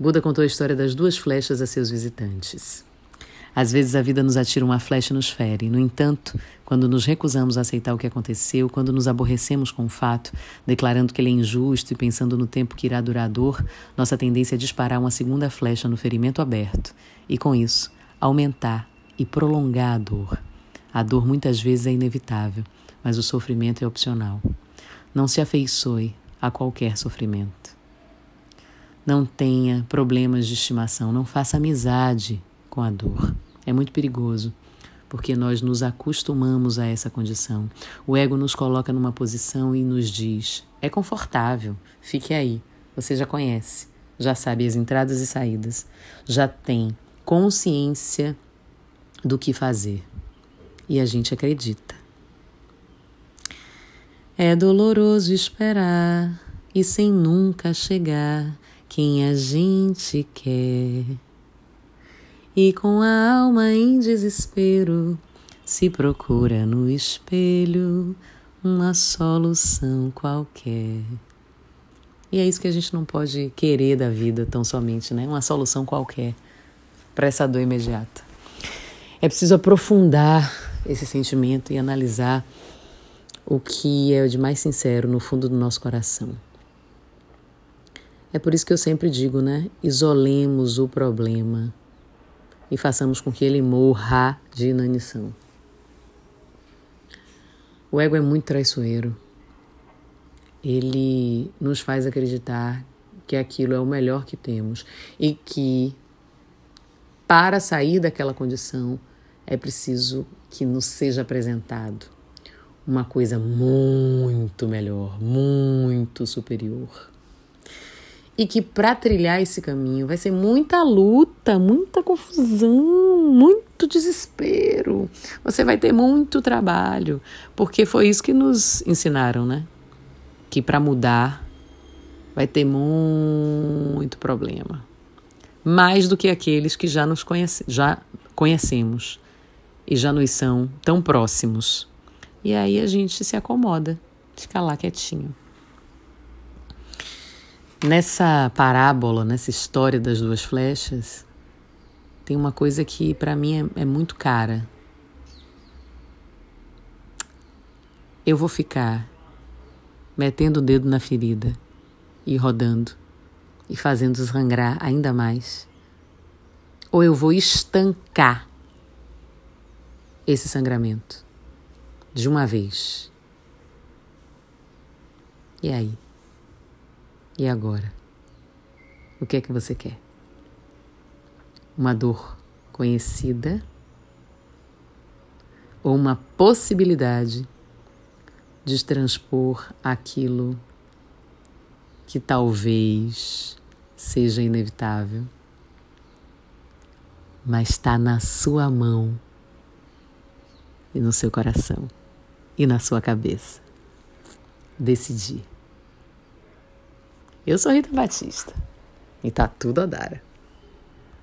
Buda contou a história das duas flechas a seus visitantes. Às vezes a vida nos atira uma flecha e nos fere. No entanto, quando nos recusamos a aceitar o que aconteceu, quando nos aborrecemos com o fato, declarando que ele é injusto e pensando no tempo que irá durar a dor, nossa tendência é disparar uma segunda flecha no ferimento aberto e, com isso, aumentar e prolongar a dor. A dor muitas vezes é inevitável, mas o sofrimento é opcional. Não se afeiçoe a qualquer sofrimento. Não tenha problemas de estimação, não faça amizade com a dor. É muito perigoso, porque nós nos acostumamos a essa condição. O ego nos coloca numa posição e nos diz: é confortável, fique aí. Você já conhece, já sabe as entradas e saídas, já tem consciência do que fazer. E a gente acredita. É doloroso esperar e sem nunca chegar quem a gente quer e com a alma em desespero se procura no espelho uma solução qualquer. E é isso que a gente não pode querer da vida tão somente, né? Uma solução qualquer para essa dor imediata. É preciso aprofundar esse sentimento e analisar o que é de mais sincero no fundo do nosso coração. É por isso que eu sempre digo, né? Isolemos o problema e façamos com que ele morra de inanição. O ego é muito traiçoeiro. Ele nos faz acreditar que aquilo é o melhor que temos e que para sair daquela condição é preciso que nos seja apresentado uma coisa muito melhor, muito superior e que para trilhar esse caminho vai ser muita luta, muita confusão, muito desespero. Você vai ter muito trabalho, porque foi isso que nos ensinaram, né? Que para mudar vai ter muito problema. Mais do que aqueles que já nos conhece, já conhecemos e já nos são tão próximos. E aí a gente se acomoda, fica lá quietinho. Nessa parábola, nessa história das duas flechas, tem uma coisa que para mim é, é muito cara. Eu vou ficar metendo o dedo na ferida e rodando e fazendo sangrar ainda mais. Ou eu vou estancar esse sangramento de uma vez. E aí? E agora? O que é que você quer? Uma dor conhecida ou uma possibilidade de transpor aquilo que talvez seja inevitável, mas está na sua mão e no seu coração e na sua cabeça. Decidir. Eu sou Rita Batista e tá tudo a dar.